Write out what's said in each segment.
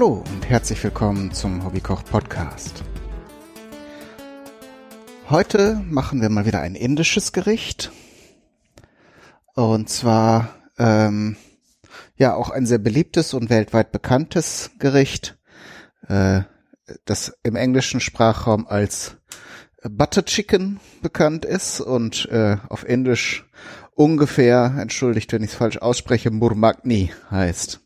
Hallo und herzlich willkommen zum Hobbykoch Podcast. Heute machen wir mal wieder ein indisches Gericht. Und zwar ähm, ja auch ein sehr beliebtes und weltweit bekanntes Gericht, äh, das im englischen Sprachraum als Butter Chicken bekannt ist und äh, auf Indisch ungefähr, entschuldigt, wenn ich es falsch ausspreche, Murmagni heißt.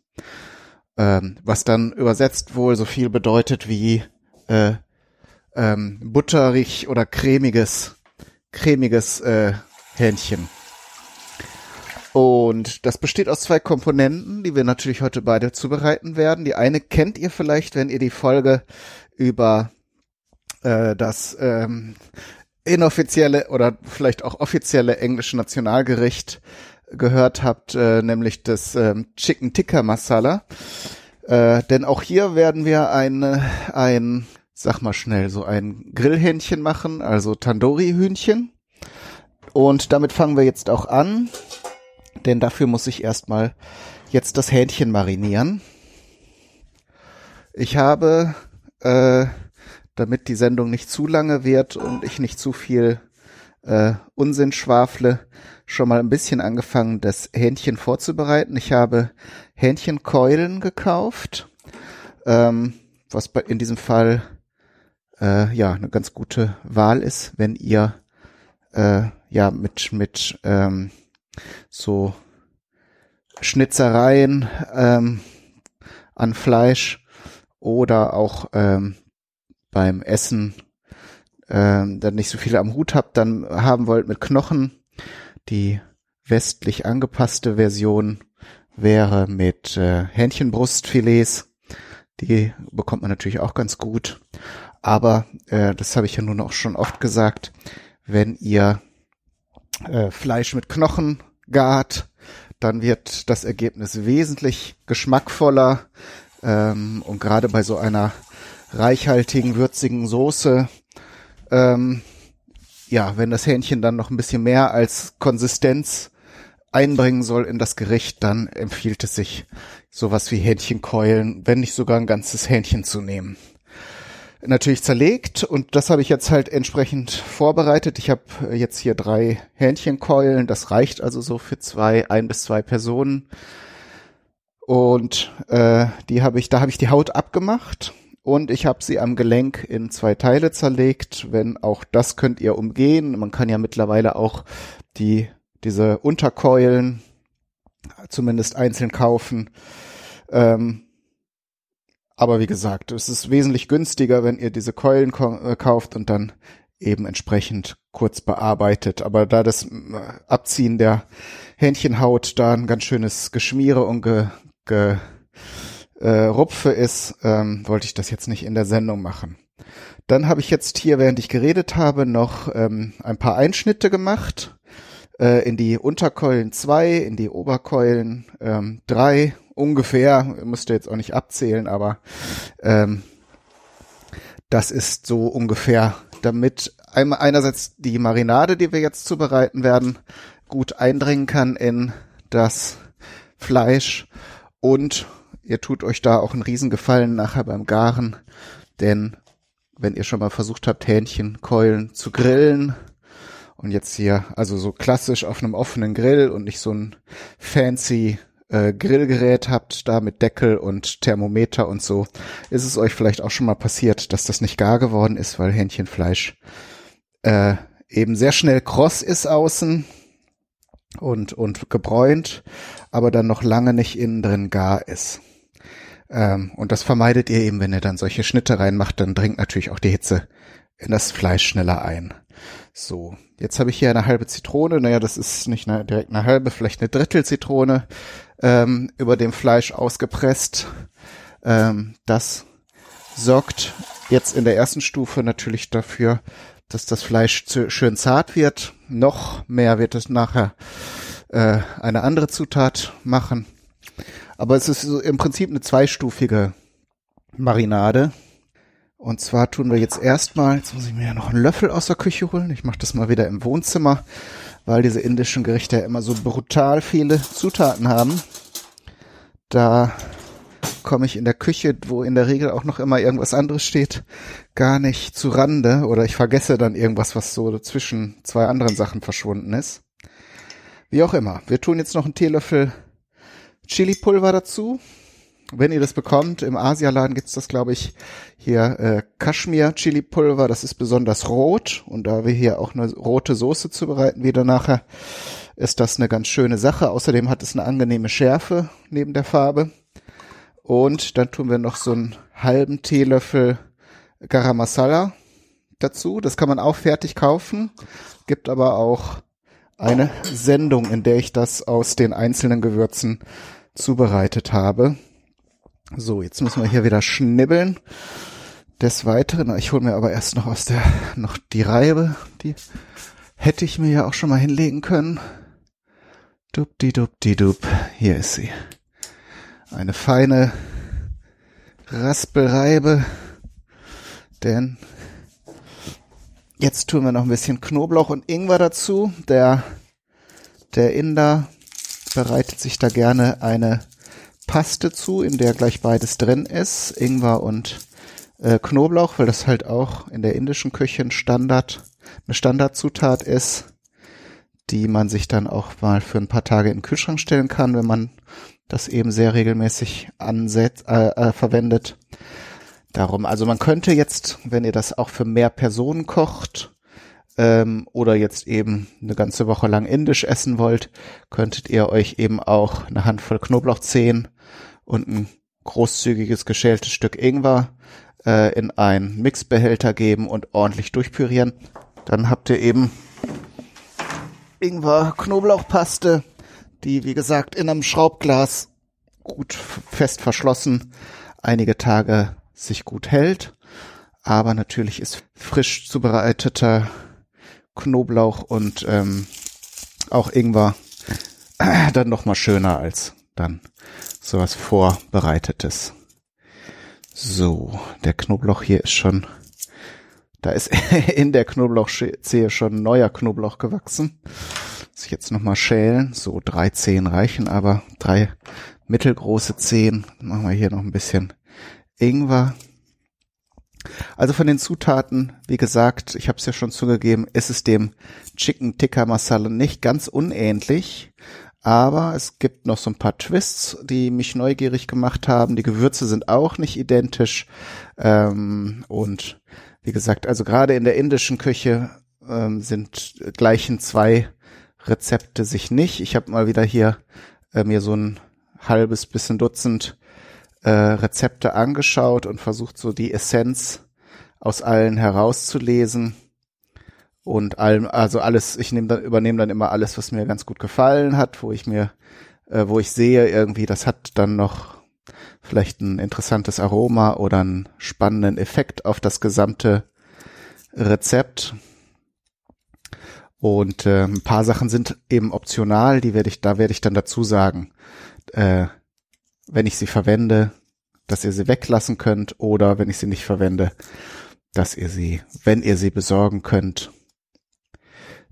Ähm, was dann übersetzt wohl so viel bedeutet wie äh, ähm, butterig oder cremiges, cremiges äh, Hähnchen. Und das besteht aus zwei Komponenten, die wir natürlich heute beide zubereiten werden. Die eine kennt ihr vielleicht, wenn ihr die Folge über äh, das ähm, inoffizielle oder vielleicht auch offizielle englische Nationalgericht gehört habt, äh, nämlich das ähm, Chicken Tikka Masala. Äh, denn auch hier werden wir ein, ein, sag mal schnell, so ein Grillhähnchen machen, also Tandoori-Hühnchen. Und damit fangen wir jetzt auch an, denn dafür muss ich erstmal jetzt das Hähnchen marinieren. Ich habe äh, damit die Sendung nicht zu lange wird und ich nicht zu viel äh, Unsinn schwafle, schon mal ein bisschen angefangen, das Hähnchen vorzubereiten. Ich habe Hähnchenkeulen gekauft, ähm, was in diesem Fall äh, ja eine ganz gute Wahl ist, wenn ihr äh, ja mit mit ähm, so Schnitzereien ähm, an Fleisch oder auch ähm, beim Essen ähm, dann nicht so viele am Hut habt, dann haben wollt mit Knochen. Die westlich angepasste Version wäre mit äh, Hähnchenbrustfilets. Die bekommt man natürlich auch ganz gut. Aber äh, das habe ich ja nun auch schon oft gesagt, wenn ihr äh, Fleisch mit Knochen gart, dann wird das Ergebnis wesentlich geschmackvoller. Ähm, und gerade bei so einer reichhaltigen, würzigen Soße. Ähm, ja, wenn das Hähnchen dann noch ein bisschen mehr als Konsistenz einbringen soll in das Gericht, dann empfiehlt es sich, sowas wie Hähnchenkeulen, wenn nicht sogar ein ganzes Hähnchen zu nehmen. Natürlich zerlegt und das habe ich jetzt halt entsprechend vorbereitet. Ich habe jetzt hier drei Hähnchenkeulen, das reicht also so für zwei, ein bis zwei Personen. Und äh, die habe ich, da habe ich die Haut abgemacht und ich habe sie am Gelenk in zwei Teile zerlegt. Wenn auch das könnt ihr umgehen. Man kann ja mittlerweile auch die diese Unterkeulen zumindest einzeln kaufen. Ähm, aber wie gesagt, es ist wesentlich günstiger, wenn ihr diese Keulen äh, kauft und dann eben entsprechend kurz bearbeitet. Aber da das äh, Abziehen der Hähnchenhaut da ein ganz schönes Geschmiere und ge, ge äh, Rupfe ist, ähm, wollte ich das jetzt nicht in der Sendung machen. Dann habe ich jetzt hier, während ich geredet habe, noch ähm, ein paar Einschnitte gemacht äh, in die Unterkeulen zwei, in die Oberkeulen ähm, drei ungefähr. Müsst ihr jetzt auch nicht abzählen, aber ähm, das ist so ungefähr, damit einmal einerseits die Marinade, die wir jetzt zubereiten werden, gut eindringen kann in das Fleisch und ihr tut euch da auch einen Riesengefallen nachher beim Garen, denn wenn ihr schon mal versucht habt, Hähnchenkeulen zu grillen und jetzt hier, also so klassisch auf einem offenen Grill und nicht so ein fancy äh, Grillgerät habt, da mit Deckel und Thermometer und so, ist es euch vielleicht auch schon mal passiert, dass das nicht gar geworden ist, weil Hähnchenfleisch äh, eben sehr schnell kross ist außen und, und gebräunt, aber dann noch lange nicht innen drin gar ist. Ähm, und das vermeidet ihr eben, wenn ihr dann solche Schnitte reinmacht, dann dringt natürlich auch die Hitze in das Fleisch schneller ein. So, jetzt habe ich hier eine halbe Zitrone. Naja, das ist nicht eine, direkt eine halbe, vielleicht eine Drittel Zitrone ähm, über dem Fleisch ausgepresst. Ähm, das sorgt jetzt in der ersten Stufe natürlich dafür, dass das Fleisch schön zart wird. Noch mehr wird es nachher äh, eine andere Zutat machen. Aber es ist so im Prinzip eine zweistufige Marinade. Und zwar tun wir jetzt erstmal, jetzt muss ich mir ja noch einen Löffel aus der Küche holen. Ich mache das mal wieder im Wohnzimmer, weil diese indischen Gerichte ja immer so brutal viele Zutaten haben. Da komme ich in der Küche, wo in der Regel auch noch immer irgendwas anderes steht, gar nicht zu Rande oder ich vergesse dann irgendwas, was so zwischen zwei anderen Sachen verschwunden ist. Wie auch immer. Wir tun jetzt noch einen Teelöffel Chili-Pulver dazu. Wenn ihr das bekommt, im Asialaden gibt's das, glaube ich, hier äh, Kaschmir-Chili-Pulver. Das ist besonders rot. Und da wir hier auch eine rote Soße zubereiten wieder nachher, ist das eine ganz schöne Sache. Außerdem hat es eine angenehme Schärfe neben der Farbe. Und dann tun wir noch so einen halben Teelöffel Garam Masala dazu. Das kann man auch fertig kaufen. Gibt aber auch eine Sendung, in der ich das aus den einzelnen Gewürzen zubereitet habe. So, jetzt müssen wir hier wieder schnibbeln. Des Weiteren, ich hole mir aber erst noch aus der, noch die Reibe, die hätte ich mir ja auch schon mal hinlegen können. Dubdi-dubdi-dub, hier ist sie. Eine feine Raspelreibe, denn Jetzt tun wir noch ein bisschen Knoblauch und Ingwer dazu. Der, der Inder bereitet sich da gerne eine Paste zu, in der gleich beides drin ist. Ingwer und äh, Knoblauch, weil das halt auch in der indischen Küche ein Standard, eine Standardzutat ist, die man sich dann auch mal für ein paar Tage in den Kühlschrank stellen kann, wenn man das eben sehr regelmäßig ansetzt, äh, äh, verwendet. Darum, also man könnte jetzt, wenn ihr das auch für mehr Personen kocht ähm, oder jetzt eben eine ganze Woche lang indisch essen wollt, könntet ihr euch eben auch eine Handvoll Knoblauchzehen und ein großzügiges geschältes Stück Ingwer äh, in einen Mixbehälter geben und ordentlich durchpürieren. Dann habt ihr eben Ingwer-Knoblauchpaste, die wie gesagt in einem Schraubglas gut fest verschlossen einige Tage sich gut hält. Aber natürlich ist frisch zubereiteter Knoblauch und ähm, auch Ingwer äh, dann noch mal schöner als dann sowas vorbereitetes. So, der Knoblauch hier ist schon, da ist in der Knoblauchzehe schon neuer Knoblauch gewachsen. Muss ich jetzt noch mal schälen. So drei Zehen reichen, aber drei mittelgroße Zehen. Machen wir hier noch ein bisschen Ingwer. Also von den Zutaten, wie gesagt, ich habe es ja schon zugegeben, ist es dem Chicken Tikka Masala nicht ganz unähnlich, aber es gibt noch so ein paar Twists, die mich neugierig gemacht haben. Die Gewürze sind auch nicht identisch ähm, und wie gesagt, also gerade in der indischen Küche ähm, sind gleichen zwei Rezepte sich nicht. Ich habe mal wieder hier äh, mir so ein halbes bisschen Dutzend äh, Rezepte angeschaut und versucht so die Essenz aus allen herauszulesen und allem, also alles, ich nehme dann, übernehme dann immer alles, was mir ganz gut gefallen hat, wo ich mir, äh, wo ich sehe, irgendwie, das hat dann noch vielleicht ein interessantes Aroma oder einen spannenden Effekt auf das gesamte Rezept. Und äh, ein paar Sachen sind eben optional, die werde ich, da werde ich dann dazu sagen. Äh, wenn ich sie verwende, dass ihr sie weglassen könnt oder wenn ich sie nicht verwende, dass ihr sie, wenn ihr sie besorgen könnt,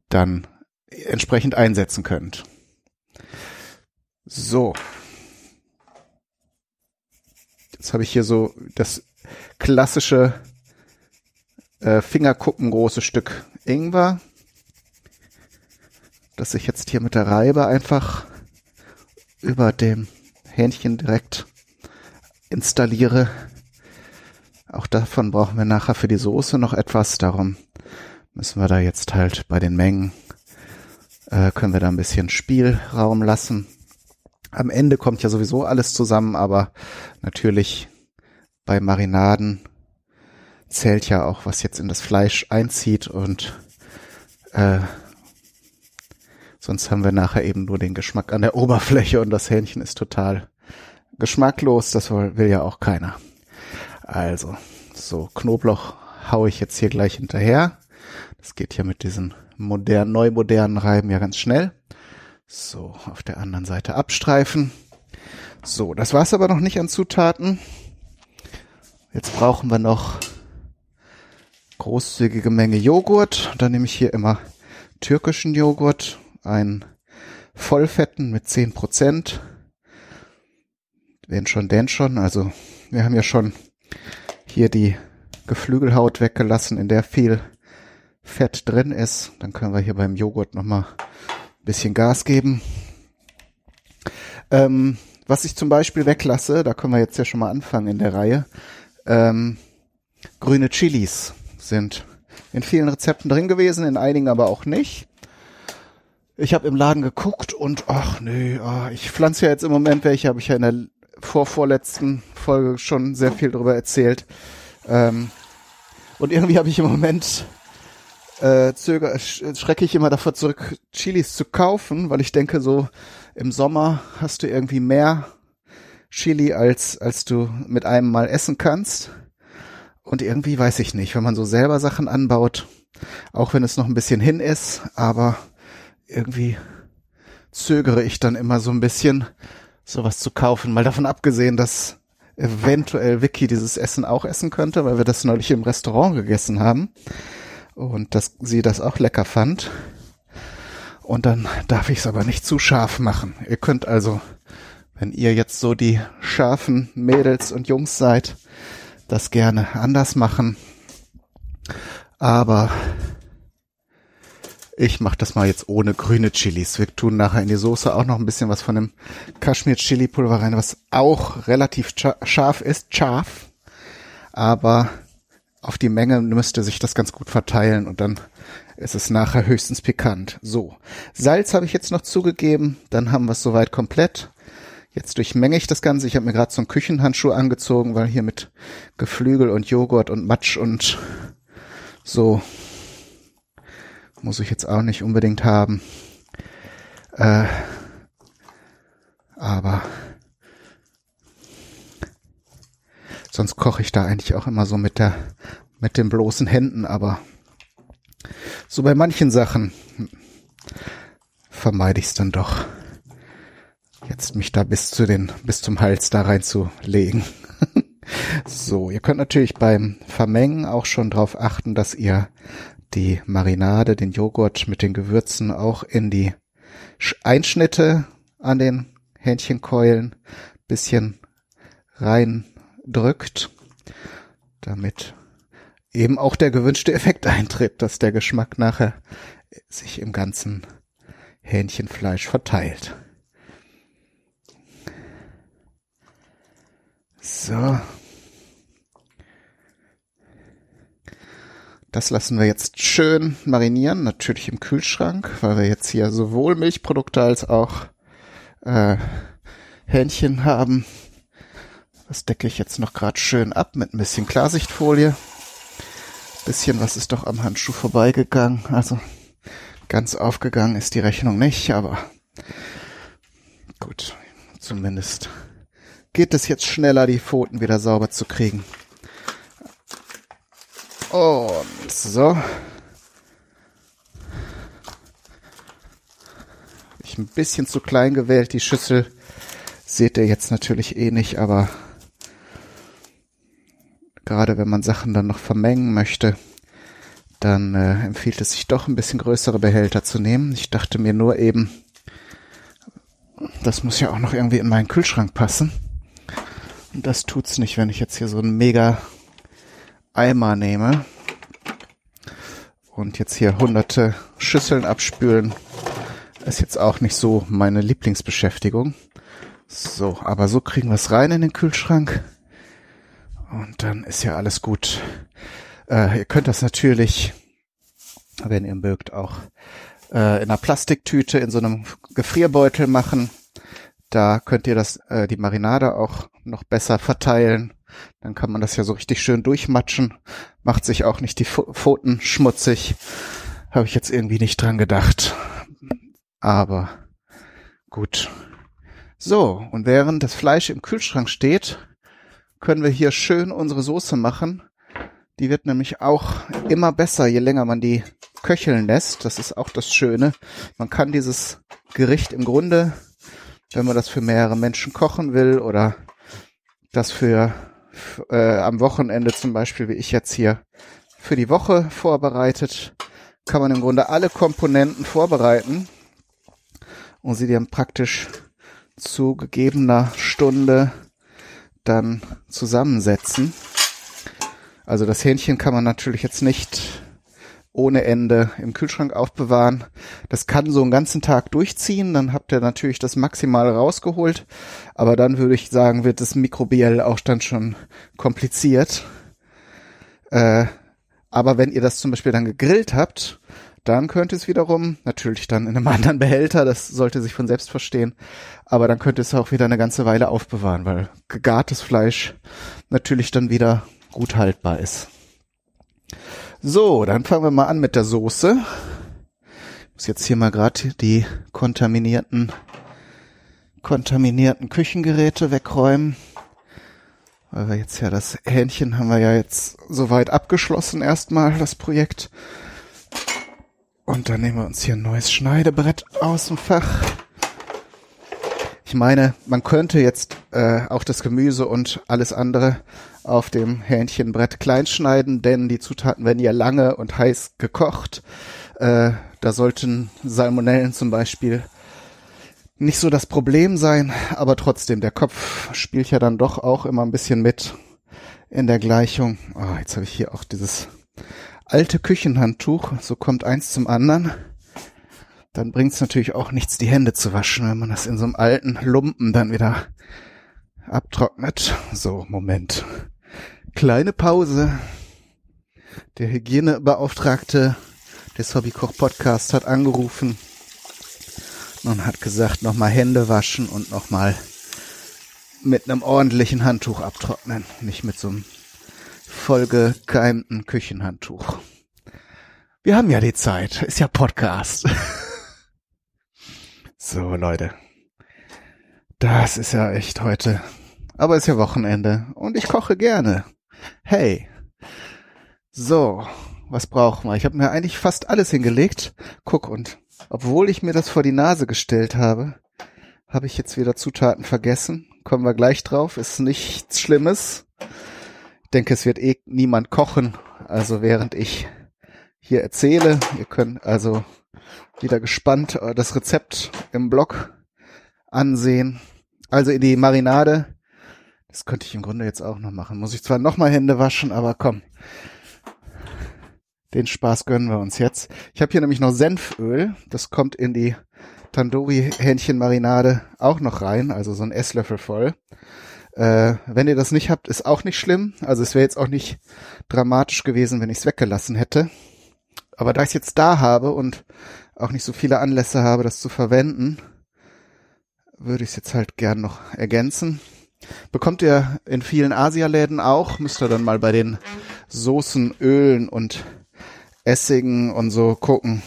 dann entsprechend einsetzen könnt. So. Jetzt habe ich hier so das klassische äh, Fingerkuppengroße Stück Ingwer, das ich jetzt hier mit der Reibe einfach über dem Hähnchen direkt installiere. Auch davon brauchen wir nachher für die Soße noch etwas. Darum müssen wir da jetzt halt bei den Mengen, äh, können wir da ein bisschen Spielraum lassen. Am Ende kommt ja sowieso alles zusammen, aber natürlich bei Marinaden zählt ja auch, was jetzt in das Fleisch einzieht und äh, sonst haben wir nachher eben nur den Geschmack an der Oberfläche und das Hähnchen ist total geschmacklos, das will ja auch keiner. Also, so Knoblauch haue ich jetzt hier gleich hinterher. Das geht ja mit diesen modernen, neu modernen Reiben ja ganz schnell. So, auf der anderen Seite abstreifen. So, das war's aber noch nicht an Zutaten. Jetzt brauchen wir noch großzügige Menge Joghurt. Da nehme ich hier immer türkischen Joghurt, einen Vollfetten mit zehn Prozent Wenn schon, denn schon. Also wir haben ja schon hier die Geflügelhaut weggelassen, in der viel Fett drin ist. Dann können wir hier beim Joghurt nochmal ein bisschen Gas geben. Ähm, was ich zum Beispiel weglasse, da können wir jetzt ja schon mal anfangen in der Reihe. Ähm, grüne Chilis sind in vielen Rezepten drin gewesen, in einigen aber auch nicht. Ich habe im Laden geguckt und ach nee, oh, ich pflanze ja jetzt im Moment welche, habe ich ja in der vorvorletzten Folge schon sehr viel darüber erzählt. Ähm, und irgendwie habe ich im Moment äh, zöger, schrecke ich immer davor zurück, Chilis zu kaufen, weil ich denke, so im Sommer hast du irgendwie mehr Chili, als, als du mit einem Mal essen kannst. Und irgendwie weiß ich nicht, wenn man so selber Sachen anbaut, auch wenn es noch ein bisschen hin ist, aber irgendwie zögere ich dann immer so ein bisschen, sowas zu kaufen. Mal davon abgesehen, dass eventuell Vicky dieses Essen auch essen könnte, weil wir das neulich im Restaurant gegessen haben und dass sie das auch lecker fand. Und dann darf ich es aber nicht zu scharf machen. Ihr könnt also, wenn ihr jetzt so die scharfen Mädels und Jungs seid, das gerne anders machen. Aber ich mache das mal jetzt ohne grüne Chilis. Wir tun nachher in die Soße auch noch ein bisschen was von dem Kaschmir Chili Pulver rein, was auch relativ scharf ist, scharf. Aber auf die Menge müsste sich das ganz gut verteilen und dann ist es nachher höchstens pikant. So, Salz habe ich jetzt noch zugegeben, dann haben wir es soweit komplett. Jetzt durchmenge ich das Ganze. Ich habe mir gerade so einen Küchenhandschuh angezogen, weil hier mit Geflügel und Joghurt und Matsch und so muss ich jetzt auch nicht unbedingt haben. Äh, aber Sonst koche ich da eigentlich auch immer so mit der, mit den bloßen Händen, aber so bei manchen Sachen vermeide ich es dann doch. Jetzt mich da bis zu den, bis zum Hals da reinzulegen. so, ihr könnt natürlich beim Vermengen auch schon darauf achten, dass ihr die Marinade, den Joghurt mit den Gewürzen auch in die Einschnitte an den Hähnchenkeulen bisschen rein drückt, damit eben auch der gewünschte Effekt eintritt, dass der Geschmack nachher sich im ganzen Hähnchenfleisch verteilt. So. Das lassen wir jetzt schön marinieren, natürlich im Kühlschrank, weil wir jetzt hier sowohl Milchprodukte als auch äh, Hähnchen haben. Das decke ich jetzt noch gerade schön ab mit ein bisschen Klarsichtfolie. Bisschen was ist doch am Handschuh vorbeigegangen. Also ganz aufgegangen ist die Rechnung nicht, aber gut, zumindest geht es jetzt schneller, die Pfoten wieder sauber zu kriegen. Und so. Ich ein bisschen zu klein gewählt, die Schüssel. Seht ihr jetzt natürlich eh nicht, aber gerade wenn man Sachen dann noch vermengen möchte, dann äh, empfiehlt es sich doch ein bisschen größere Behälter zu nehmen. Ich dachte mir nur eben, das muss ja auch noch irgendwie in meinen Kühlschrank passen. Und das tut's nicht, wenn ich jetzt hier so einen mega Eimer nehme und jetzt hier hunderte Schüsseln abspülen. Ist jetzt auch nicht so meine Lieblingsbeschäftigung. So, aber so kriegen wir es rein in den Kühlschrank. Und dann ist ja alles gut. Äh, ihr könnt das natürlich, wenn ihr mögt, auch äh, in einer Plastiktüte in so einem Gefrierbeutel machen. Da könnt ihr das, äh, die Marinade auch noch besser verteilen. Dann kann man das ja so richtig schön durchmatschen. Macht sich auch nicht die Pfoten schmutzig. Habe ich jetzt irgendwie nicht dran gedacht. Aber gut. So, und während das Fleisch im Kühlschrank steht, können wir hier schön unsere Soße machen. Die wird nämlich auch immer besser, je länger man die köcheln lässt. Das ist auch das Schöne. Man kann dieses Gericht im Grunde, wenn man das für mehrere Menschen kochen will oder das für äh, am Wochenende zum Beispiel, wie ich jetzt hier, für die Woche vorbereitet, kann man im Grunde alle Komponenten vorbereiten und sie dann praktisch zu gegebener Stunde dann zusammensetzen. Also das Hähnchen kann man natürlich jetzt nicht ohne Ende im Kühlschrank aufbewahren. Das kann so einen ganzen Tag durchziehen, dann habt ihr natürlich das maximal rausgeholt, aber dann würde ich sagen, wird das mikrobiell auch dann schon kompliziert. Äh, aber wenn ihr das zum Beispiel dann gegrillt habt, dann könnte es wiederum, natürlich dann in einem anderen Behälter, das sollte sich von selbst verstehen, aber dann könnte es auch wieder eine ganze Weile aufbewahren, weil gegartes Fleisch natürlich dann wieder gut haltbar ist. So, dann fangen wir mal an mit der Soße. Ich muss jetzt hier mal gerade die kontaminierten, kontaminierten Küchengeräte wegräumen. Weil wir jetzt ja das Hähnchen haben wir ja jetzt soweit abgeschlossen erstmal, das Projekt. Und dann nehmen wir uns hier ein neues Schneidebrett aus dem Fach. Ich meine, man könnte jetzt äh, auch das Gemüse und alles andere auf dem Hähnchenbrett klein schneiden, denn die Zutaten werden ja lange und heiß gekocht. Äh, da sollten Salmonellen zum Beispiel nicht so das Problem sein, aber trotzdem, der Kopf spielt ja dann doch auch immer ein bisschen mit in der Gleichung. Oh, jetzt habe ich hier auch dieses alte Küchenhandtuch, so kommt eins zum anderen. Dann bringt es natürlich auch nichts, die Hände zu waschen, wenn man das in so einem alten Lumpen dann wieder abtrocknet. So, Moment. Kleine Pause. Der Hygienebeauftragte des Hobbykoch Podcast hat angerufen und hat gesagt, nochmal Hände waschen und nochmal mit einem ordentlichen Handtuch abtrocknen, nicht mit so einem vollgekeimten Küchenhandtuch. Wir haben ja die Zeit, ist ja Podcast. so, Leute. Das ist ja echt heute. Aber ist ja Wochenende und ich koche gerne. Hey. So, was brauchen wir? Ich habe mir eigentlich fast alles hingelegt. Guck, und obwohl ich mir das vor die Nase gestellt habe, habe ich jetzt wieder Zutaten vergessen. Kommen wir gleich drauf. Ist nichts Schlimmes. Ich denke, es wird eh niemand kochen. Also während ich hier erzähle, ihr könnt also wieder gespannt das Rezept im Blog ansehen. Also in die Marinade das könnte ich im Grunde jetzt auch noch machen. Muss ich zwar nochmal Hände waschen, aber komm. Den Spaß gönnen wir uns jetzt. Ich habe hier nämlich noch Senföl. Das kommt in die Tandoori-Hähnchenmarinade auch noch rein, also so ein Esslöffel voll. Äh, wenn ihr das nicht habt, ist auch nicht schlimm. Also es wäre jetzt auch nicht dramatisch gewesen, wenn ich es weggelassen hätte. Aber da ich es jetzt da habe und auch nicht so viele Anlässe habe, das zu verwenden, würde ich es jetzt halt gern noch ergänzen. Bekommt ihr in vielen Asialäden auch. Müsst ihr dann mal bei den Soßen, Ölen und Essigen und so gucken.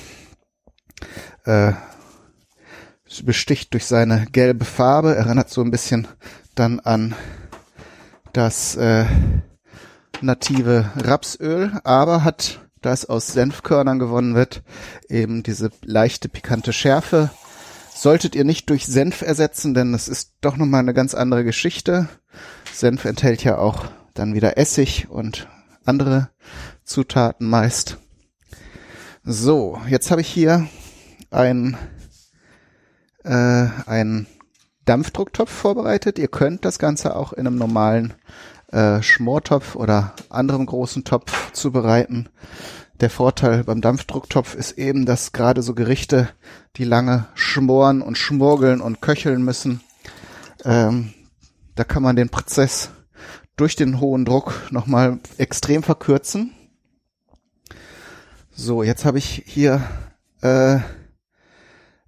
Äh, besticht durch seine gelbe Farbe, erinnert so ein bisschen dann an das äh, native Rapsöl, aber hat, da es aus Senfkörnern gewonnen wird, eben diese leichte pikante Schärfe solltet ihr nicht durch Senf ersetzen, denn es ist doch nochmal eine ganz andere Geschichte. Senf enthält ja auch dann wieder Essig und andere Zutaten meist. So, jetzt habe ich hier ein, äh, ein Dampfdrucktopf vorbereitet. Ihr könnt das Ganze auch in einem normalen äh, Schmortopf oder anderem großen Topf zubereiten. Der Vorteil beim Dampfdrucktopf ist eben, dass gerade so Gerichte, die lange schmoren und schmorgeln und köcheln müssen, ähm, da kann man den Prozess durch den hohen Druck nochmal extrem verkürzen. So, jetzt habe ich hier äh,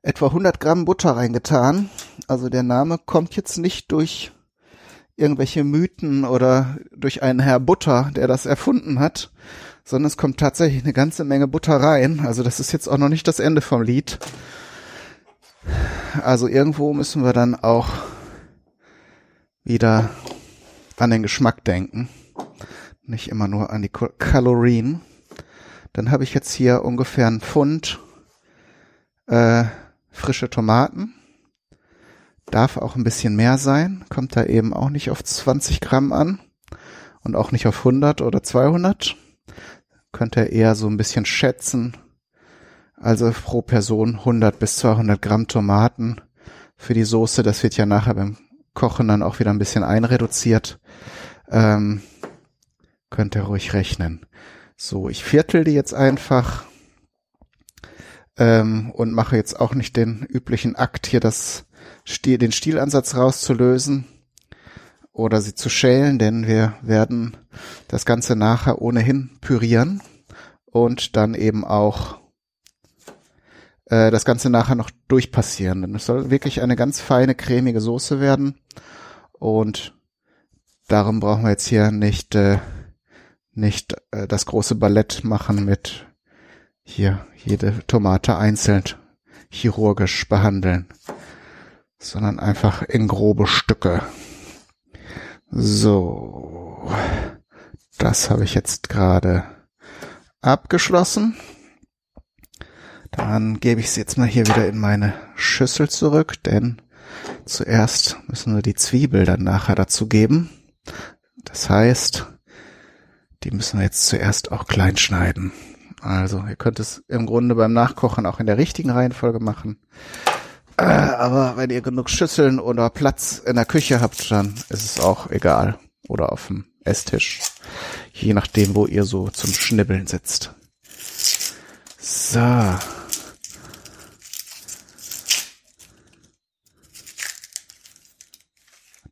etwa 100 Gramm Butter reingetan. Also der Name kommt jetzt nicht durch irgendwelche Mythen oder durch einen Herr Butter, der das erfunden hat, sondern es kommt tatsächlich eine ganze Menge Butter rein. Also das ist jetzt auch noch nicht das Ende vom Lied. Also irgendwo müssen wir dann auch wieder an den Geschmack denken. Nicht immer nur an die Kalorien. Dann habe ich jetzt hier ungefähr einen Pfund äh, frische Tomaten. Darf auch ein bisschen mehr sein. Kommt da eben auch nicht auf 20 Gramm an. Und auch nicht auf 100 oder 200 könnte er eher so ein bisschen schätzen. Also pro Person 100 bis 200 Gramm Tomaten für die Soße. Das wird ja nachher beim Kochen dann auch wieder ein bisschen einreduziert. Ähm, könnt ihr ruhig rechnen. So, ich viertel die jetzt einfach ähm, und mache jetzt auch nicht den üblichen Akt hier, das den Stielansatz rauszulösen oder sie zu schälen, denn wir werden das Ganze nachher ohnehin pürieren und dann eben auch äh, das Ganze nachher noch durchpassieren. Denn es soll wirklich eine ganz feine, cremige Soße werden und darum brauchen wir jetzt hier nicht äh, nicht äh, das große Ballett machen mit hier jede Tomate einzeln chirurgisch behandeln, sondern einfach in grobe Stücke. So, das habe ich jetzt gerade abgeschlossen. Dann gebe ich es jetzt mal hier wieder in meine Schüssel zurück, denn zuerst müssen wir die Zwiebel dann nachher dazu geben. Das heißt, die müssen wir jetzt zuerst auch klein schneiden. Also ihr könnt es im Grunde beim Nachkochen auch in der richtigen Reihenfolge machen. Äh, aber wenn ihr genug Schüsseln oder Platz in der Küche habt, dann ist es auch egal. Oder auf dem Esstisch. Je nachdem, wo ihr so zum Schnibbeln sitzt. So.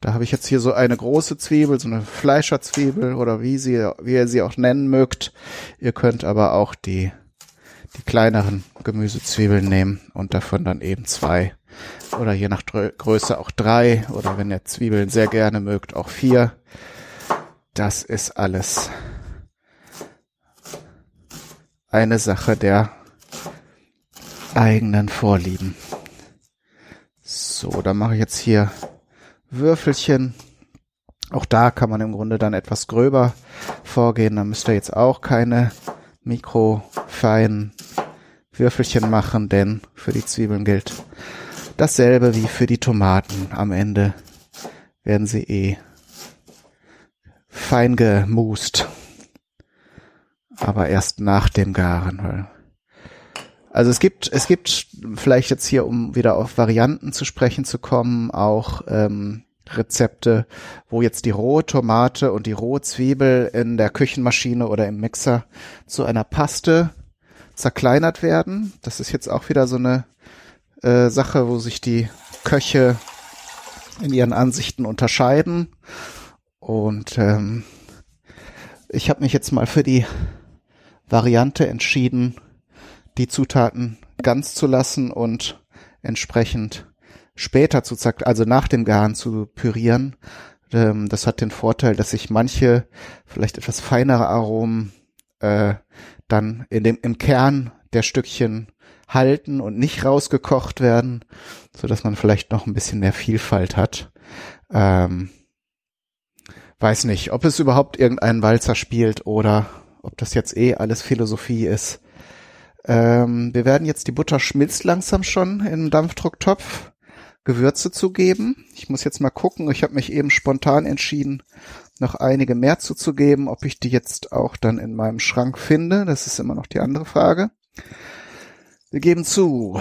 Da habe ich jetzt hier so eine große Zwiebel, so eine Fleischerzwiebel oder wie sie, wie ihr sie auch nennen mögt. Ihr könnt aber auch die, die kleineren Gemüsezwiebeln nehmen und davon dann eben zwei oder je nach Größe auch drei oder wenn ihr Zwiebeln sehr gerne mögt auch vier. Das ist alles eine Sache der eigenen Vorlieben. So, dann mache ich jetzt hier Würfelchen. Auch da kann man im Grunde dann etwas gröber vorgehen. Da müsst ihr jetzt auch keine mikrofeinen Würfelchen machen, denn für die Zwiebeln gilt dasselbe wie für die Tomaten. Am Ende werden sie eh fein gemust. Aber erst nach dem Garen, also es gibt, es gibt vielleicht jetzt hier, um wieder auf Varianten zu sprechen zu kommen, auch ähm, Rezepte, wo jetzt die rohe Tomate und die rohe Zwiebel in der Küchenmaschine oder im Mixer zu einer Paste zerkleinert werden. Das ist jetzt auch wieder so eine äh, Sache, wo sich die Köche in ihren Ansichten unterscheiden. Und ähm, ich habe mich jetzt mal für die Variante entschieden, die Zutaten ganz zu lassen und entsprechend später zu zack, also nach dem Garen zu pürieren. Ähm, das hat den Vorteil, dass sich manche vielleicht etwas feinere Aromen äh, dann in dem im Kern der Stückchen halten und nicht rausgekocht werden, so dass man vielleicht noch ein bisschen mehr Vielfalt hat. Ähm, weiß nicht, ob es überhaupt irgendeinen Walzer spielt oder ob das jetzt eh alles Philosophie ist. Ähm, wir werden jetzt, die Butter schmilzt langsam schon im Dampfdrucktopf. Gewürze zu geben. Ich muss jetzt mal gucken. Ich habe mich eben spontan entschieden, noch einige mehr zuzugeben. Ob ich die jetzt auch dann in meinem Schrank finde, das ist immer noch die andere Frage. Wir geben zu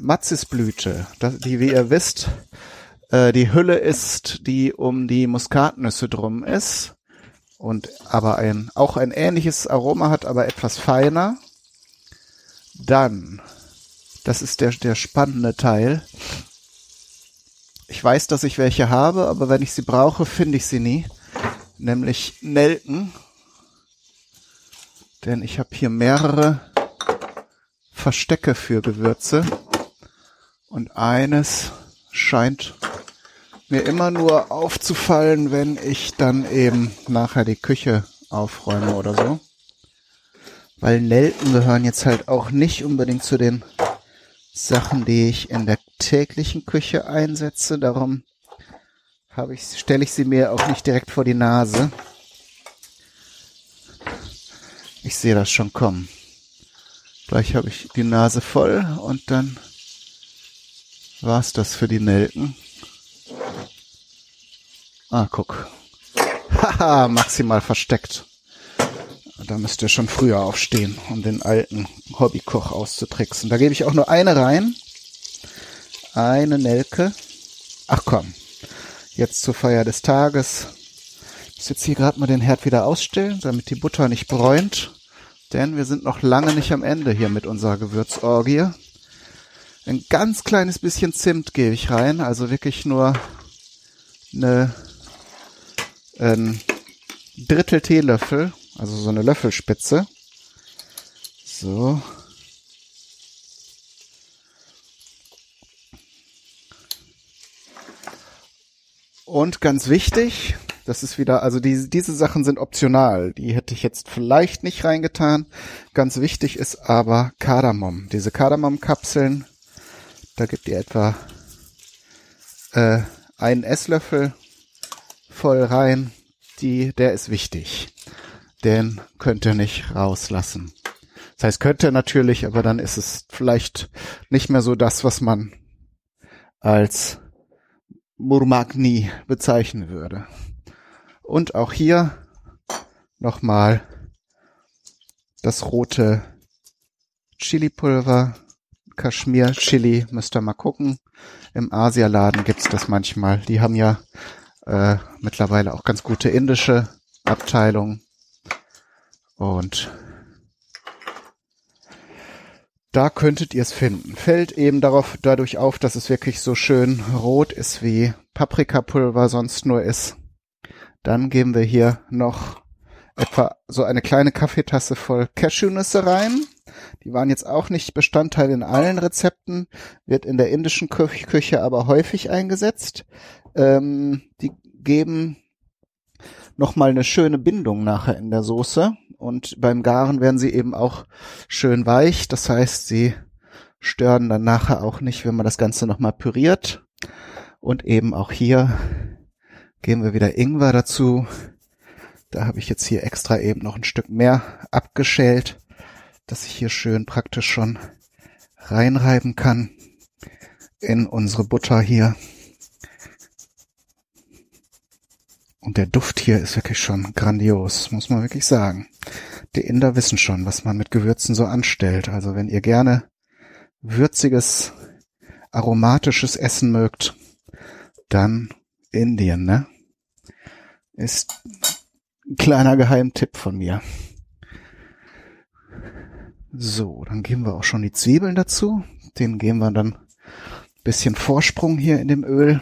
Matzisblüte, die, wie ihr wisst, äh, die Hülle ist, die um die Muskatnüsse drum ist und aber ein auch ein ähnliches Aroma hat, aber etwas feiner. Dann, das ist der, der spannende Teil. Ich weiß, dass ich welche habe, aber wenn ich sie brauche, finde ich sie nie. Nämlich Nelken. Denn ich habe hier mehrere Verstecke für Gewürze. Und eines scheint mir immer nur aufzufallen, wenn ich dann eben nachher die Küche aufräume oder so weil Nelken gehören jetzt halt auch nicht unbedingt zu den Sachen, die ich in der täglichen Küche einsetze. Darum habe ich, stelle ich sie mir auch nicht direkt vor die Nase. Ich sehe das schon kommen. Gleich habe ich die Nase voll und dann war's das für die Nelken. Ah, guck. Haha, maximal versteckt. Da müsst ihr schon früher aufstehen, um den alten Hobbykoch auszutricksen. Da gebe ich auch nur eine rein. Eine Nelke. Ach komm. Jetzt zur Feier des Tages. Ich muss jetzt hier gerade mal den Herd wieder ausstellen, damit die Butter nicht bräunt. Denn wir sind noch lange nicht am Ende hier mit unserer Gewürzorgie. Ein ganz kleines bisschen Zimt gebe ich rein, also wirklich nur eine ein Drittel Teelöffel, also so eine Löffelspitze. So. Und ganz wichtig, das ist wieder, also die, diese Sachen sind optional. Die hätte ich jetzt vielleicht nicht reingetan. Ganz wichtig ist aber Kardamom. Diese Kardamom-Kapseln, da gibt ihr etwa äh, einen Esslöffel voll rein. Die, der ist wichtig. Den könnt ihr nicht rauslassen. Das heißt, könnt ihr natürlich, aber dann ist es vielleicht nicht mehr so das, was man als Murmagni bezeichnen würde. Und auch hier nochmal das rote Chili-Pulver, Kaschmir-Chili, müsst ihr mal gucken. Im Asialaden gibt's das manchmal. Die haben ja äh, mittlerweile auch ganz gute indische Abteilung. Und da könntet ihr es finden. Fällt eben darauf, dadurch auf, dass es wirklich so schön rot ist, wie Paprikapulver sonst nur ist. Dann geben wir hier noch etwa so eine kleine Kaffeetasse voll Cashewnüsse rein. Die waren jetzt auch nicht Bestandteil in allen Rezepten, wird in der indischen Küche aber häufig eingesetzt. Ähm, die geben nochmal eine schöne Bindung nachher in der Soße und beim Garen werden sie eben auch schön weich. Das heißt, sie stören dann nachher auch nicht, wenn man das Ganze nochmal püriert. Und eben auch hier geben wir wieder Ingwer dazu. Da habe ich jetzt hier extra eben noch ein Stück mehr abgeschält, dass ich hier schön praktisch schon reinreiben kann in unsere Butter hier. Und der Duft hier ist wirklich schon grandios, muss man wirklich sagen. Die Inder wissen schon, was man mit Gewürzen so anstellt. Also wenn ihr gerne würziges, aromatisches Essen mögt, dann Indien, ne? Ist ein kleiner Geheimtipp von mir. So, dann geben wir auch schon die Zwiebeln dazu. Den geben wir dann bisschen Vorsprung hier in dem Öl.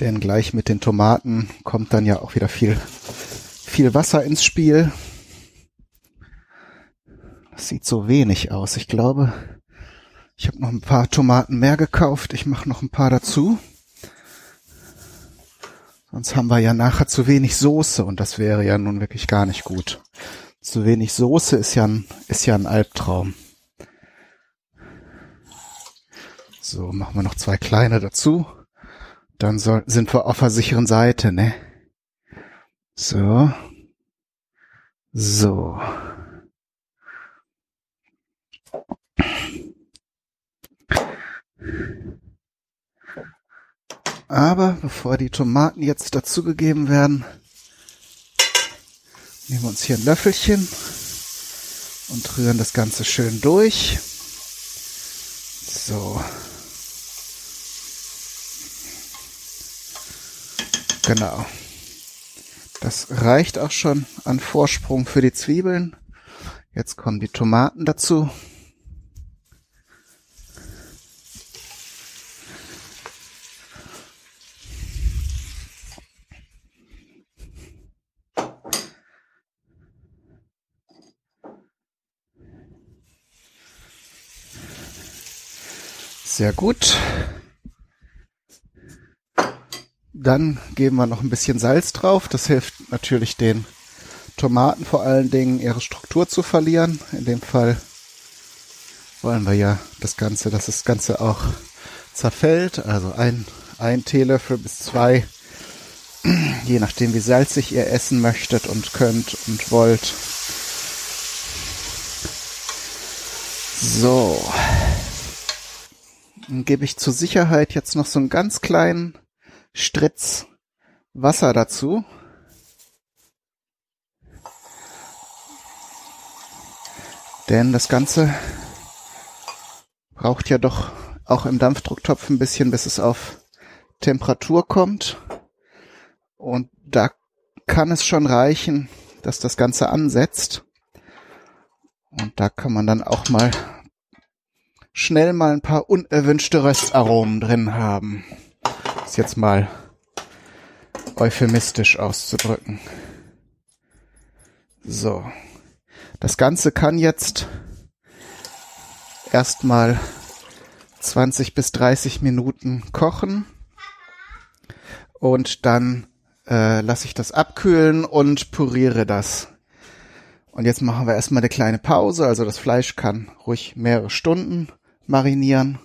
Denn gleich mit den Tomaten kommt dann ja auch wieder viel, viel Wasser ins Spiel. Das sieht so wenig aus. Ich glaube, ich habe noch ein paar Tomaten mehr gekauft. Ich mache noch ein paar dazu. Sonst haben wir ja nachher zu wenig Soße und das wäre ja nun wirklich gar nicht gut. Zu wenig Soße ist ja ein, ist ja ein Albtraum. So, machen wir noch zwei kleine dazu. Dann soll, sind wir auf der sicheren Seite, ne? So. So. Aber bevor die Tomaten jetzt dazugegeben werden, nehmen wir uns hier ein Löffelchen und rühren das Ganze schön durch. So. Genau. Das reicht auch schon an Vorsprung für die Zwiebeln. Jetzt kommen die Tomaten dazu. Sehr gut. Dann geben wir noch ein bisschen Salz drauf. Das hilft natürlich den Tomaten vor allen Dingen ihre Struktur zu verlieren. In dem Fall wollen wir ja das Ganze, dass das Ganze auch zerfällt. Also ein, ein Teelöffel bis zwei, je nachdem wie salzig ihr essen möchtet und könnt und wollt. So. Dann gebe ich zur Sicherheit jetzt noch so einen ganz kleinen Stritz Wasser dazu. Denn das Ganze braucht ja doch auch im Dampfdrucktopf ein bisschen, bis es auf Temperatur kommt. Und da kann es schon reichen, dass das Ganze ansetzt. Und da kann man dann auch mal schnell mal ein paar unerwünschte Röstaromen drin haben. Ist jetzt mal euphemistisch auszudrücken. So. Das Ganze kann jetzt erstmal 20 bis 30 Minuten kochen und dann äh, lasse ich das abkühlen und püriere das. Und jetzt machen wir erstmal eine kleine Pause. Also das Fleisch kann ruhig mehrere Stunden marinieren.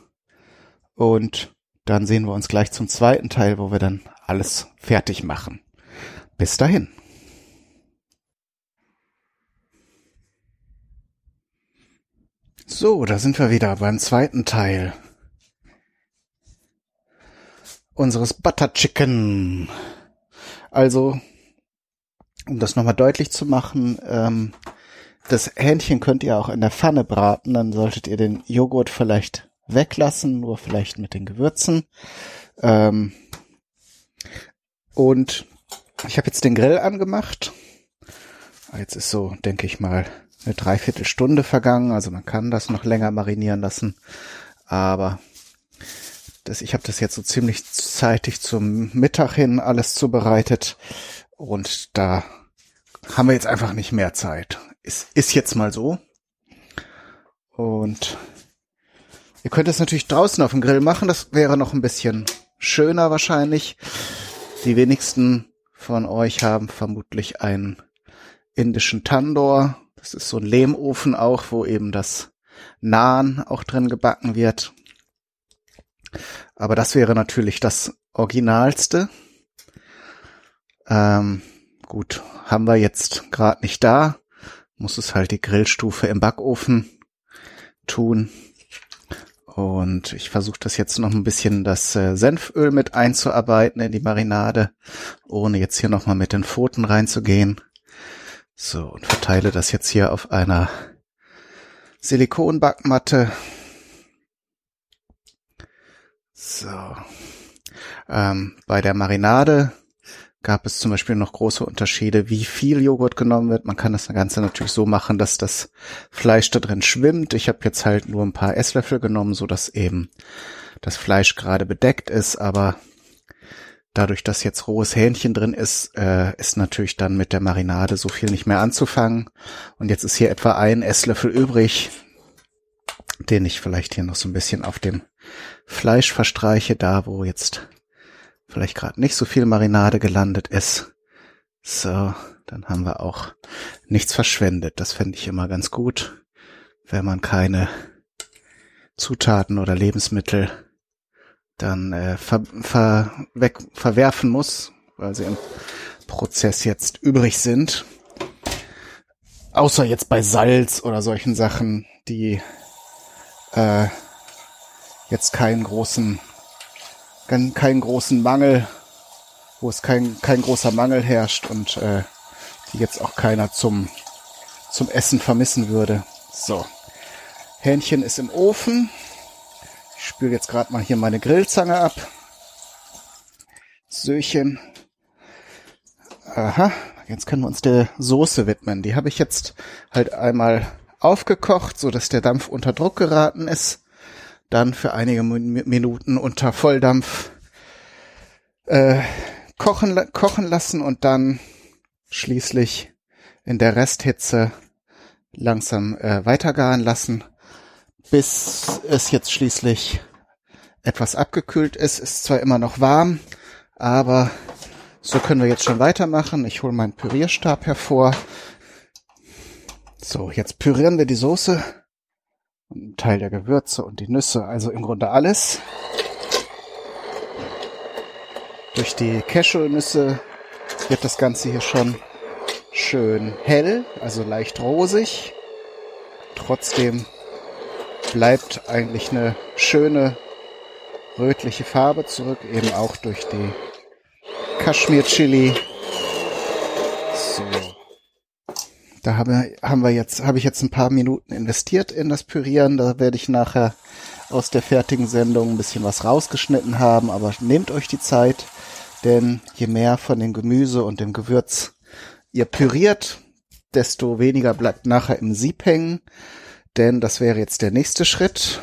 Und dann sehen wir uns gleich zum zweiten Teil, wo wir dann alles fertig machen. Bis dahin. So, da sind wir wieder beim zweiten Teil unseres Butter Chicken. Also, um das nochmal deutlich zu machen, ähm, das Hähnchen könnt ihr auch in der Pfanne braten, dann solltet ihr den Joghurt vielleicht weglassen, nur vielleicht mit den Gewürzen. Ähm, und ich habe jetzt den Grill angemacht. Jetzt ist so, denke ich mal, eine Dreiviertelstunde vergangen. Also man kann das noch länger marinieren lassen. Aber das, ich habe das jetzt so ziemlich zeitig zum Mittag hin alles zubereitet. Und da haben wir jetzt einfach nicht mehr Zeit. Ist, ist jetzt mal so. Und ihr könnt es natürlich draußen auf dem Grill machen. Das wäre noch ein bisschen schöner wahrscheinlich. Die wenigsten von euch haben vermutlich einen indischen Tandoor. Das ist so ein Lehmofen auch, wo eben das Naan auch drin gebacken wird. Aber das wäre natürlich das Originalste. Ähm, gut, haben wir jetzt gerade nicht da. Muss es halt die Grillstufe im Backofen tun. Und ich versuche das jetzt noch ein bisschen das äh, Senföl mit einzuarbeiten in die Marinade, ohne jetzt hier nochmal mit den Pfoten reinzugehen. So, und verteile das jetzt hier auf einer Silikonbackmatte. So. Ähm, bei der Marinade gab es zum Beispiel noch große Unterschiede, wie viel Joghurt genommen wird. Man kann das Ganze natürlich so machen, dass das Fleisch da drin schwimmt. Ich habe jetzt halt nur ein paar Esslöffel genommen, so dass eben das Fleisch gerade bedeckt ist, aber dadurch, dass jetzt rohes Hähnchen drin ist, äh, ist natürlich dann mit der Marinade so viel nicht mehr anzufangen. Und jetzt ist hier etwa ein Esslöffel übrig, den ich vielleicht hier noch so ein bisschen auf dem Fleisch verstreiche, da wo jetzt vielleicht gerade nicht so viel Marinade gelandet ist. So, dann haben wir auch nichts verschwendet. Das fände ich immer ganz gut, wenn man keine Zutaten oder Lebensmittel dann äh, ver, ver, weg, verwerfen muss, weil sie im Prozess jetzt übrig sind. Außer jetzt bei Salz oder solchen Sachen, die äh, jetzt keinen großen keinen großen Mangel, wo es kein, kein großer Mangel herrscht und äh, die jetzt auch keiner zum, zum Essen vermissen würde. So. Hähnchen ist im Ofen. Ich spüle jetzt gerade mal hier meine Grillzange ab. Söchen. Aha, jetzt können wir uns der Soße widmen. Die habe ich jetzt halt einmal aufgekocht, so dass der Dampf unter Druck geraten ist dann für einige Minuten unter Volldampf äh, kochen, kochen lassen und dann schließlich in der Resthitze langsam äh, weitergaren lassen, bis es jetzt schließlich etwas abgekühlt ist. Ist zwar immer noch warm, aber so können wir jetzt schon weitermachen. Ich hole meinen Pürierstab hervor. So, jetzt pürieren wir die Soße ein Teil der Gewürze und die Nüsse, also im Grunde alles. Durch die Cashewnüsse wird das Ganze hier schon schön hell, also leicht rosig. Trotzdem bleibt eigentlich eine schöne rötliche Farbe zurück, eben auch durch die Kaschmir-Chili. So. Da haben wir, haben wir jetzt, habe ich jetzt ein paar Minuten investiert in das Pürieren. Da werde ich nachher aus der fertigen Sendung ein bisschen was rausgeschnitten haben, aber nehmt euch die Zeit, denn je mehr von dem Gemüse und dem Gewürz ihr püriert, desto weniger bleibt nachher im Sieb hängen, denn das wäre jetzt der nächste Schritt.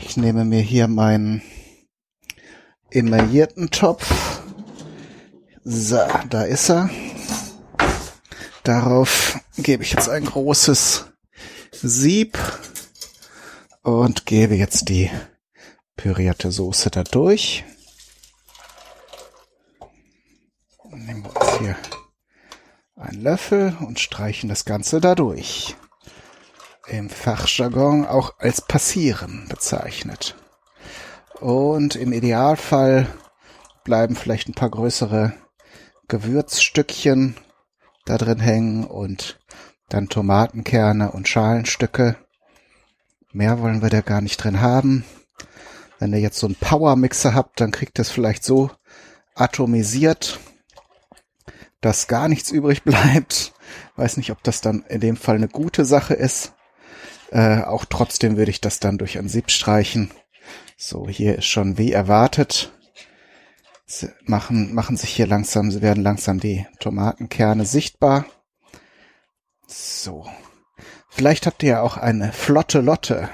Ich nehme mir hier meinen emaillierten Topf. So, da ist er. Darauf gebe ich jetzt ein großes Sieb und gebe jetzt die pürierte Soße da durch. Nehmen wir uns hier einen Löffel und streichen das Ganze da durch. Im Fachjargon auch als passieren bezeichnet. Und im Idealfall bleiben vielleicht ein paar größere Gewürzstückchen da drin hängen und dann Tomatenkerne und Schalenstücke. Mehr wollen wir da gar nicht drin haben. Wenn ihr jetzt so einen Power-Mixer habt, dann kriegt es vielleicht so atomisiert, dass gar nichts übrig bleibt. Weiß nicht, ob das dann in dem Fall eine gute Sache ist. Äh, auch trotzdem würde ich das dann durch ein Sieb streichen. So, hier ist schon wie erwartet. Sie machen, machen sich hier langsam, sie werden langsam die Tomatenkerne sichtbar. So. Vielleicht habt ihr ja auch eine flotte Lotte.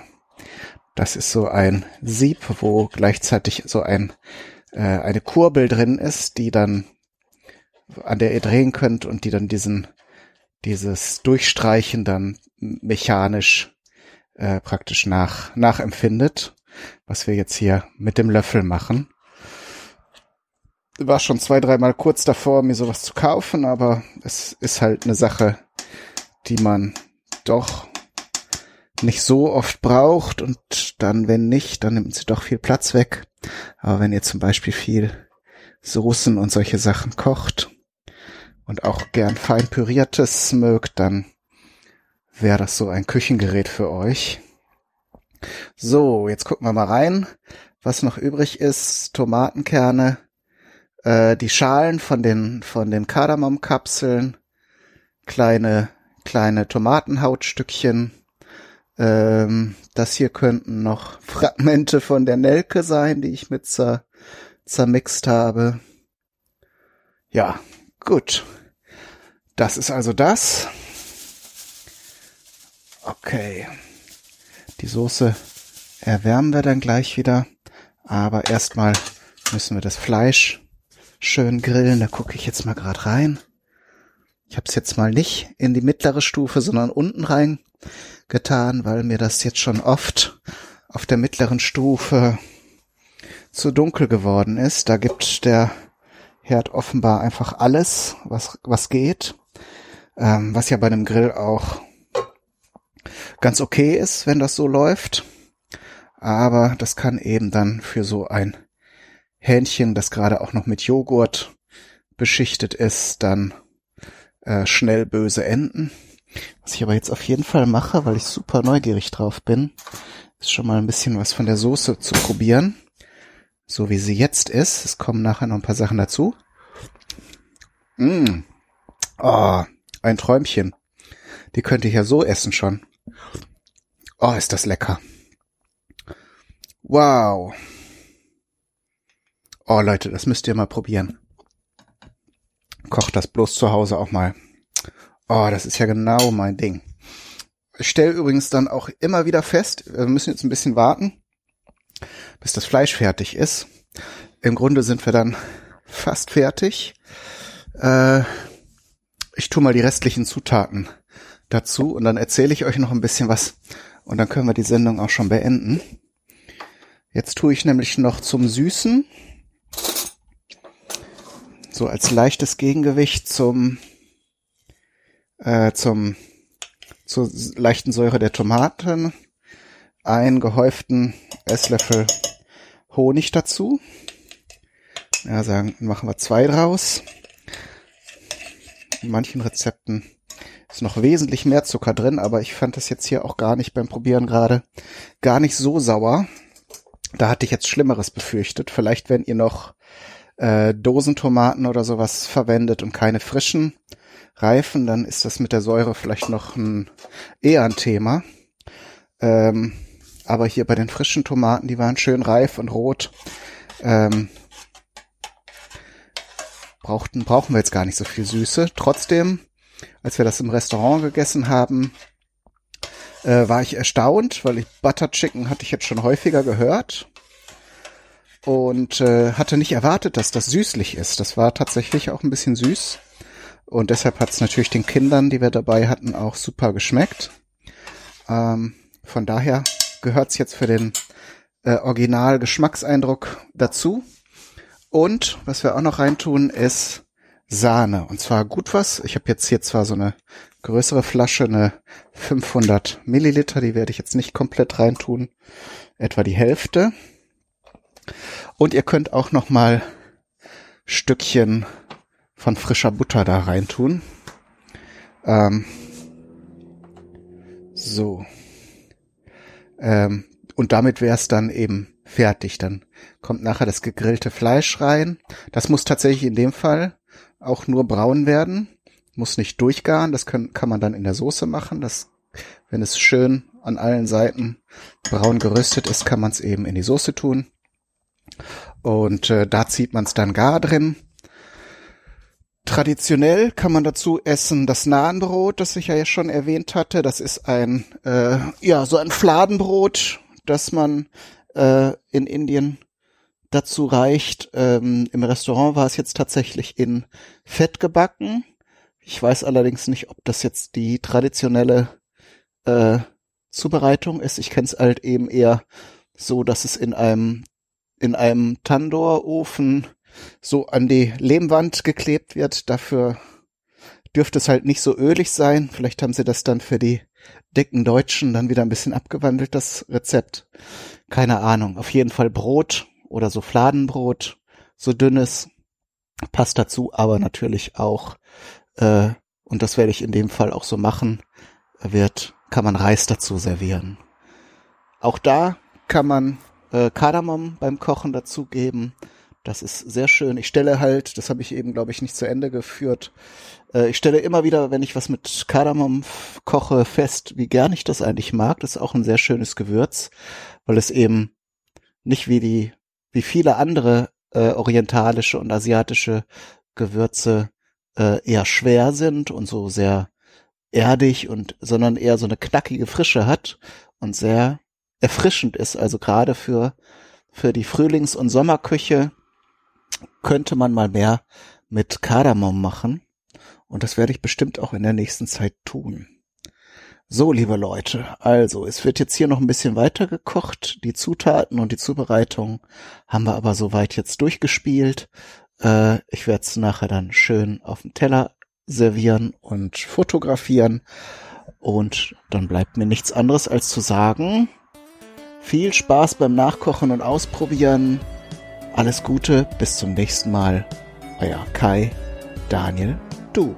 Das ist so ein Sieb, wo gleichzeitig so ein, äh, eine Kurbel drin ist, die dann, an der ihr drehen könnt und die dann diesen, dieses Durchstreichen dann mechanisch äh, praktisch nach, nachempfindet, was wir jetzt hier mit dem Löffel machen. War schon zwei, dreimal kurz davor, mir sowas zu kaufen, aber es ist halt eine Sache, die man doch nicht so oft braucht und dann, wenn nicht, dann nimmt sie doch viel Platz weg. Aber wenn ihr zum Beispiel viel Soßen und solche Sachen kocht und auch gern fein püriertes mögt, dann wäre das so ein Küchengerät für euch. So, jetzt gucken wir mal rein, was noch übrig ist. Tomatenkerne, äh, die Schalen von den von den Kardamomkapseln, kleine kleine Tomatenhautstückchen. Ähm, das hier könnten noch Fragmente von der Nelke sein, die ich mit zer zermixt habe. Ja, gut. Das ist also das. Okay. Die Soße erwärmen wir dann gleich wieder. Aber erstmal müssen wir das Fleisch schön grillen. Da gucke ich jetzt mal gerade rein. Ich habe es jetzt mal nicht in die mittlere Stufe, sondern unten rein getan, weil mir das jetzt schon oft auf der mittleren Stufe zu dunkel geworden ist. Da gibt der Herd offenbar einfach alles, was, was geht. Ähm, was ja bei einem Grill auch ganz okay ist, wenn das so läuft. Aber das kann eben dann für so ein Hähnchen, das gerade auch noch mit Joghurt beschichtet ist, dann äh, schnell böse enden. Was ich aber jetzt auf jeden Fall mache, weil ich super neugierig drauf bin, ist schon mal ein bisschen was von der Soße zu probieren. So wie sie jetzt ist. Es kommen nachher noch ein paar Sachen dazu. Mm. Oh, ein Träumchen. Die könnte ich ja so essen schon. Oh, ist das lecker. Wow. Oh Leute, das müsst ihr mal probieren kocht das bloß zu Hause auch mal. Oh, das ist ja genau mein Ding. Ich stelle übrigens dann auch immer wieder fest, wir müssen jetzt ein bisschen warten, bis das Fleisch fertig ist. Im Grunde sind wir dann fast fertig. Äh, ich tue mal die restlichen Zutaten dazu und dann erzähle ich euch noch ein bisschen was und dann können wir die Sendung auch schon beenden. Jetzt tue ich nämlich noch zum Süßen so als leichtes Gegengewicht zum äh, zum zur leichten Säure der Tomaten einen gehäuften Esslöffel Honig dazu. Ja, sagen, machen wir zwei draus. In manchen Rezepten ist noch wesentlich mehr Zucker drin, aber ich fand das jetzt hier auch gar nicht beim Probieren gerade gar nicht so sauer. Da hatte ich jetzt Schlimmeres befürchtet. Vielleicht, wenn ihr noch äh, Dosentomaten oder sowas verwendet und keine frischen Reifen, dann ist das mit der Säure vielleicht noch ein, eher ein Thema. Ähm, aber hier bei den frischen Tomaten, die waren schön reif und rot. Ähm, brauchten, brauchen wir jetzt gar nicht so viel Süße. Trotzdem, als wir das im Restaurant gegessen haben, äh, war ich erstaunt, weil ich Butter Chicken hatte ich jetzt schon häufiger gehört und äh, hatte nicht erwartet, dass das süßlich ist. Das war tatsächlich auch ein bisschen süß und deshalb hat es natürlich den Kindern, die wir dabei hatten, auch super geschmeckt. Ähm, von daher gehört es jetzt für den äh, Original-Geschmackseindruck dazu. Und was wir auch noch reintun, ist Sahne. Und zwar gut was. Ich habe jetzt hier zwar so eine größere Flasche, eine 500 Milliliter, die werde ich jetzt nicht komplett reintun, etwa die Hälfte. Und ihr könnt auch noch mal Stückchen von frischer Butter da reintun. Ähm, so. Ähm, und damit wäre es dann eben fertig. Dann kommt nachher das gegrillte Fleisch rein. Das muss tatsächlich in dem Fall auch nur braun werden muss nicht durchgaren, das können, kann man dann in der Soße machen. Das, wenn es schön an allen Seiten braun geröstet ist, kann man es eben in die Soße tun. Und äh, da zieht man es dann gar drin. Traditionell kann man dazu essen das Nahenbrot, das ich ja schon erwähnt hatte. Das ist ein, äh, ja, so ein Fladenbrot, das man äh, in Indien dazu reicht. Ähm, Im Restaurant war es jetzt tatsächlich in Fett gebacken. Ich weiß allerdings nicht, ob das jetzt die traditionelle äh, Zubereitung ist. Ich kenne es halt eben eher so, dass es in einem in einem Tandoor-Ofen so an die Lehmwand geklebt wird. Dafür dürfte es halt nicht so ölig sein. Vielleicht haben sie das dann für die dicken Deutschen dann wieder ein bisschen abgewandelt, das Rezept. Keine Ahnung. Auf jeden Fall Brot oder so Fladenbrot, so dünnes, passt dazu, aber natürlich auch äh, und das werde ich in dem Fall auch so machen, wird, kann man Reis dazu servieren. Auch da kann man äh, Kardamom beim Kochen dazugeben. Das ist sehr schön. Ich stelle halt, das habe ich eben, glaube ich, nicht zu Ende geführt. Äh, ich stelle immer wieder, wenn ich was mit Kardamom koche, fest, wie gern ich das eigentlich mag. Das ist auch ein sehr schönes Gewürz, weil es eben nicht wie die, wie viele andere äh, orientalische und asiatische Gewürze äh, eher schwer sind und so sehr erdig und sondern eher so eine knackige Frische hat und sehr erfrischend ist. Also gerade für für die Frühlings- und Sommerküche könnte man mal mehr mit Kardamom machen und das werde ich bestimmt auch in der nächsten Zeit tun. So, liebe Leute, also es wird jetzt hier noch ein bisschen weiter gekocht. Die Zutaten und die Zubereitung haben wir aber soweit jetzt durchgespielt. Äh, ich werde es nachher dann schön auf dem Teller servieren und fotografieren. Und dann bleibt mir nichts anderes als zu sagen, viel Spaß beim Nachkochen und Ausprobieren. Alles Gute, bis zum nächsten Mal. Euer Kai, Daniel, du.